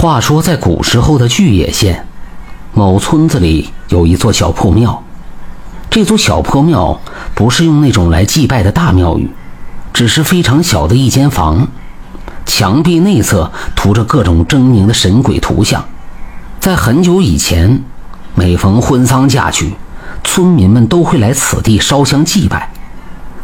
话说，在古时候的巨野县，某村子里有一座小破庙。这座小破庙不是用那种来祭拜的大庙宇，只是非常小的一间房，墙壁内侧涂着各种狰狞的神鬼图像。在很久以前，每逢婚丧嫁娶，村民们都会来此地烧香祭拜。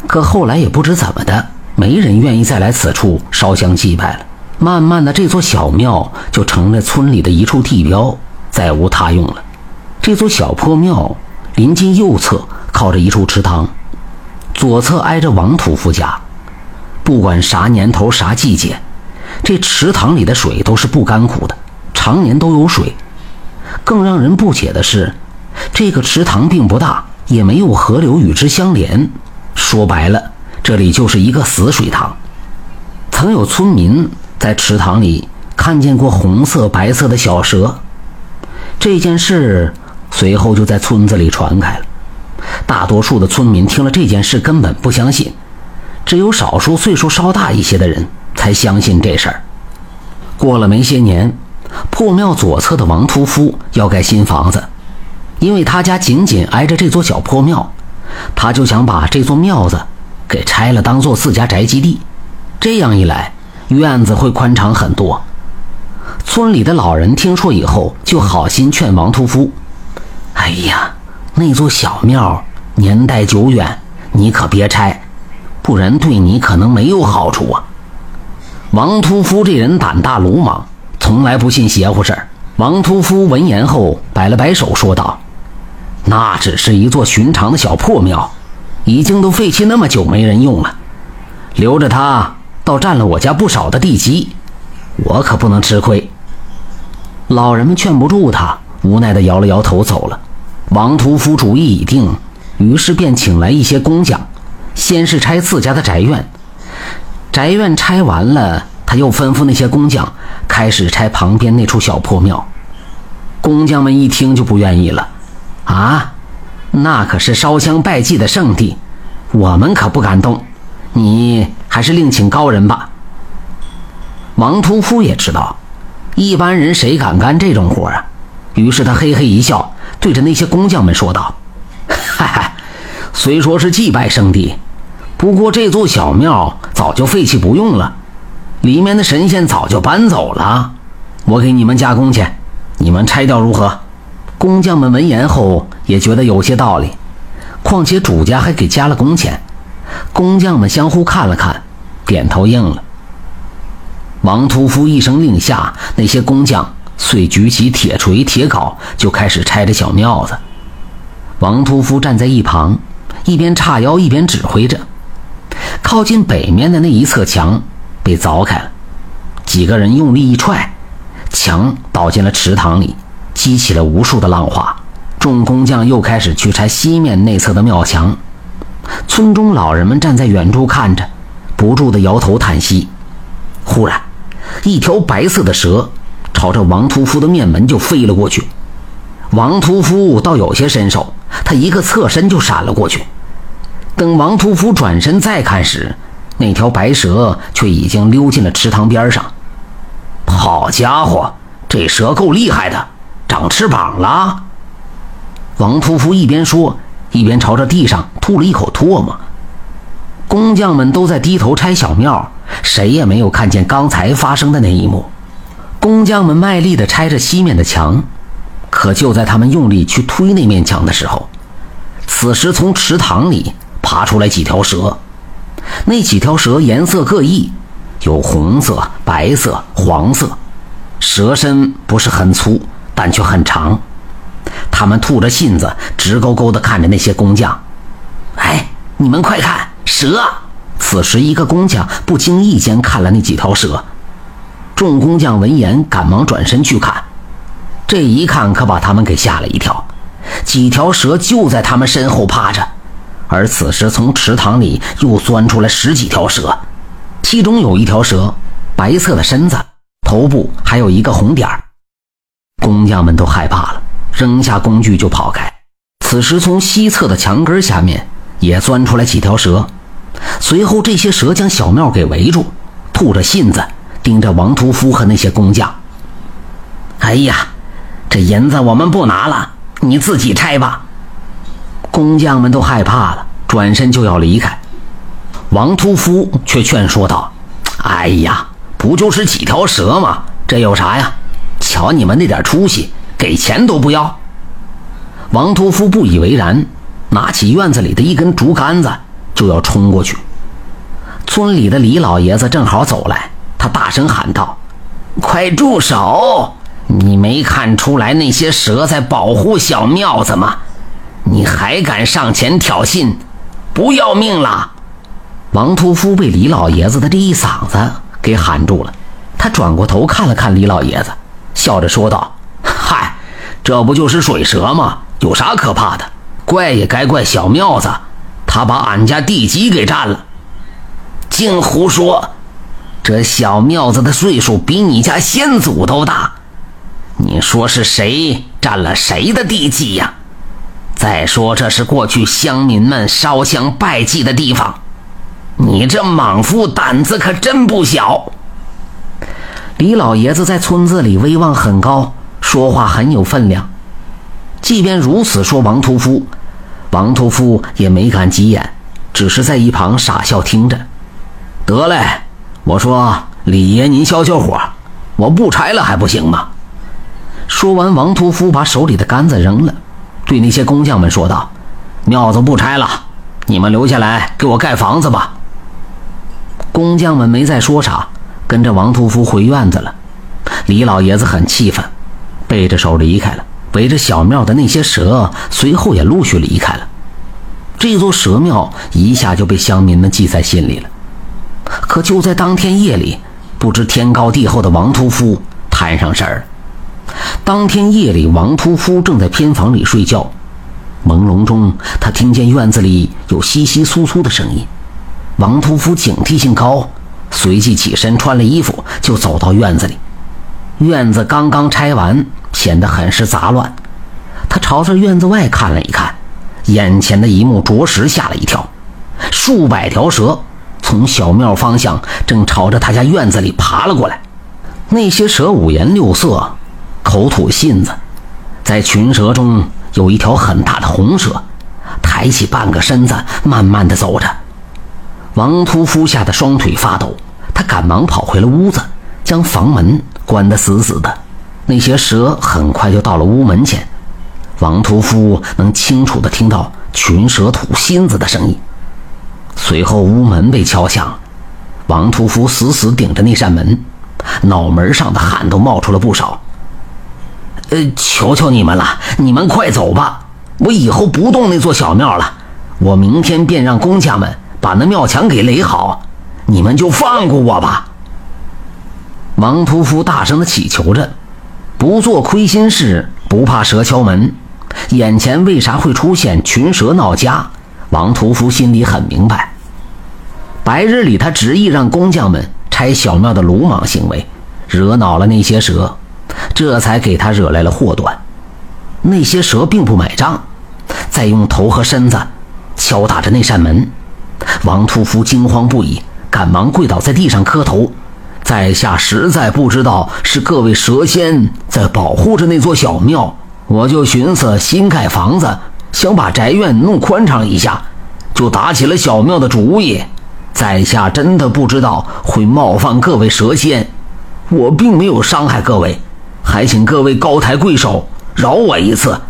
可后来也不知怎么的，没人愿意再来此处烧香祭拜了。慢慢的，这座小庙就成了村里的一处地标，再无他用了。这座小破庙临近右侧靠着一处池塘，左侧挨着王屠夫家。不管啥年头、啥季节，这池塘里的水都是不干枯的，常年都有水。更让人不解的是，这个池塘并不大，也没有河流与之相连。说白了，这里就是一个死水塘。曾有村民。在池塘里看见过红色、白色的小蛇，这件事随后就在村子里传开了。大多数的村民听了这件事根本不相信，只有少数岁数稍大一些的人才相信这事儿。过了没些年，破庙左侧的王屠夫要盖新房子，因为他家紧紧挨着这座小破庙，他就想把这座庙子给拆了，当做自家宅基地。这样一来。院子会宽敞很多。村里的老人听说以后，就好心劝王屠夫：“哎呀，那座小庙年代久远，你可别拆，不然对你可能没有好处啊。”王屠夫这人胆大鲁莽，从来不信邪乎事儿。王屠夫闻言后，摆了摆手，说道：“那只是一座寻常的小破庙，已经都废弃那么久，没人用了，留着它。”倒占了我家不少的地基，我可不能吃亏。老人们劝不住他，无奈的摇了摇头走了。王屠夫主意已定，于是便请来一些工匠，先是拆自家的宅院。宅院拆完了，他又吩咐那些工匠开始拆旁边那处小破庙。工匠们一听就不愿意了，啊，那可是烧香拜祭的圣地，我们可不敢动。你。还是另请高人吧。王屠夫也知道，一般人谁敢干这种活啊？于是他嘿嘿一笑，对着那些工匠们说道：“哈哈，虽说是祭拜圣地，不过这座小庙早就废弃不用了，里面的神仙早就搬走了。我给你们加工钱，你们拆掉如何？”工匠们闻言后也觉得有些道理，况且主家还给加了工钱。工匠们相互看了看，点头应了。王屠夫一声令下，那些工匠遂举起铁锤、铁镐，就开始拆着小庙子。王屠夫站在一旁，一边叉腰一边指挥着。靠近北面的那一侧墙被凿开了，几个人用力一踹，墙倒进了池塘里，激起了无数的浪花。众工匠又开始去拆西面内侧的庙墙。村中老人们站在远处看着，不住的摇头叹息。忽然，一条白色的蛇朝着王屠夫的面门就飞了过去。王屠夫倒有些身手，他一个侧身就闪了过去。等王屠夫转身再看时，那条白蛇却已经溜进了池塘边上。好家伙，这蛇够厉害的，长翅膀了！王屠夫一边说。一边朝着地上吐了一口唾沫，工匠们都在低头拆小庙，谁也没有看见刚才发生的那一幕。工匠们卖力地拆着西面的墙，可就在他们用力去推那面墙的时候，此时从池塘里爬出来几条蛇。那几条蛇颜色各异，有红色、白色、黄色，蛇身不是很粗，但却很长。他们吐着信子，直勾勾地看着那些工匠。哎，你们快看，蛇！此时，一个工匠不经意间看了那几条蛇。众工匠闻言，赶忙转身去看。这一看，可把他们给吓了一跳。几条蛇就在他们身后趴着，而此时从池塘里又钻出来十几条蛇，其中有一条蛇，白色的身子，头部还有一个红点儿。工匠们都害怕了。扔下工具就跑开。此时，从西侧的墙根下面也钻出来几条蛇。随后，这些蛇将小庙给围住，吐着信子，盯着王屠夫和那些工匠。哎呀，这银子我们不拿了，你自己拆吧。工匠们都害怕了，转身就要离开。王屠夫却劝说道：“哎呀，不就是几条蛇吗？这有啥呀？瞧你们那点出息，给钱都不要。”王屠夫不以为然，拿起院子里的一根竹竿子就要冲过去。村里的李老爷子正好走来，他大声喊道：“快住手！你没看出来那些蛇在保护小庙子吗？”你还敢上前挑衅，不要命了！王屠夫被李老爷子的这一嗓子给喊住了，他转过头看了看李老爷子，笑着说道：“，这不就是水蛇吗？有啥可怕的？怪也该怪小庙子，他把俺家地基给占了。净胡说！这小庙子的岁数比你家先祖都大，你说是谁占了谁的地基呀？”再说，这是过去乡民们烧香拜祭的地方。你这莽夫胆子可真不小。李老爷子在村子里威望很高，说话很有分量。即便如此，说王屠夫，王屠夫也没敢急眼，只是在一旁傻笑听着。得嘞，我说李爷您消消火，我不拆了还不行吗？说完，王屠夫把手里的杆子扔了。对那些工匠们说道：“庙子不拆了，你们留下来给我盖房子吧。”工匠们没再说啥，跟着王屠夫回院子了。李老爷子很气愤，背着手离开了。围着小庙的那些蛇随后也陆续离开了。这座蛇庙一下就被乡民们记在心里了。可就在当天夜里，不知天高地厚的王屠夫摊上事儿了。当天夜里，王屠夫正在偏房里睡觉，朦胧中，他听见院子里有窸窸窣窣的声音。王屠夫警惕性高，随即起身穿了衣服，就走到院子里。院子刚刚拆完，显得很是杂乱。他朝着院子外看了一看，眼前的一幕着实吓了一跳：数百条蛇从小庙方向正朝着他家院子里爬了过来。那些蛇五颜六色。口吐信子，在群蛇中有一条很大的红蛇，抬起半个身子，慢慢的走着。王屠夫吓得双腿发抖，他赶忙跑回了屋子，将房门关得死死的。那些蛇很快就到了屋门前，王屠夫能清楚的听到群蛇吐芯子的声音。随后屋门被敲响，王屠夫死死顶着那扇门，脑门上的汗都冒出了不少。呃，求求你们了，你们快走吧！我以后不动那座小庙了，我明天便让工匠们把那庙墙给垒好，你们就放过我吧。王屠夫大声的祈求着，不做亏心事，不怕蛇敲门。眼前为啥会出现群蛇闹家？王屠夫心里很明白。白日里他执意让工匠们拆小庙的鲁莽行为，惹恼了那些蛇。这才给他惹来了祸端。那些蛇并不买账，在用头和身子敲打着那扇门。王屠夫惊慌不已，赶忙跪倒在地上磕头。在下实在不知道是各位蛇仙在保护着那座小庙，我就寻思新盖房子，想把宅院弄宽敞一下，就打起了小庙的主意。在下真的不知道会冒犯各位蛇仙，我并没有伤害各位。还请各位高抬贵手，饶我一次。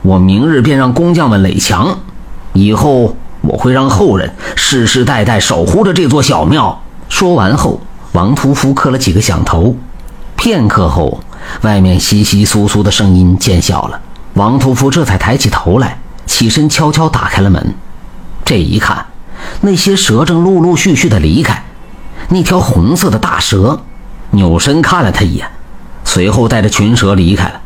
我明日便让工匠们垒墙，以后我会让后人世世代代守护着这座小庙。说完后，王屠夫磕了几个响头。片刻后，外面窸窸窣窣的声音渐小了。王屠夫这才抬起头来，起身悄悄打开了门。这一看，那些蛇正陆陆续续的离开。那条红色的大蛇扭身看了他一眼。随后带着群蛇离开了。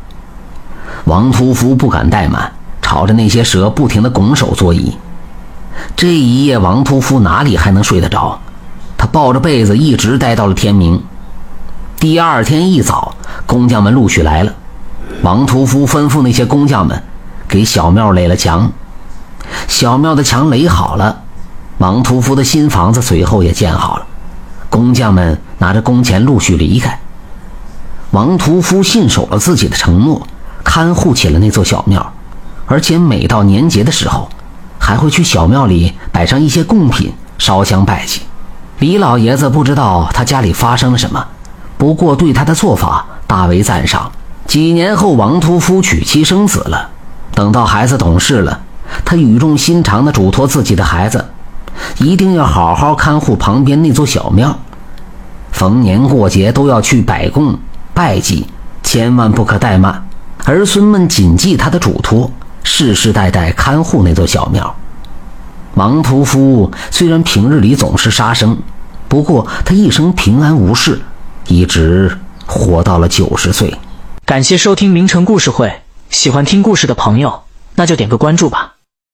王屠夫不敢怠慢，朝着那些蛇不停地拱手作揖。这一夜，王屠夫哪里还能睡得着？他抱着被子一直待到了天明。第二天一早，工匠们陆续来了。王屠夫吩咐那些工匠们给小庙垒了墙。小庙的墙垒好了，王屠夫的新房子随后也建好了。工匠们拿着工钱陆续离开。王屠夫信守了自己的承诺，看护起了那座小庙，而且每到年节的时候，还会去小庙里摆上一些贡品，烧香拜祭。李老爷子不知道他家里发生了什么，不过对他的做法大为赞赏。几年后，王屠夫娶妻生子了。等到孩子懂事了，他语重心长地嘱托自己的孩子，一定要好好看护旁边那座小庙，逢年过节都要去摆供拜祭，千万不可怠慢。儿孙们谨记他的嘱托，世世代代看护那座小庙。盲屠夫虽然平日里总是杀生，不过他一生平安无事，一直活到了九十岁。感谢收听名城故事会，喜欢听故事的朋友，那就点个关注吧。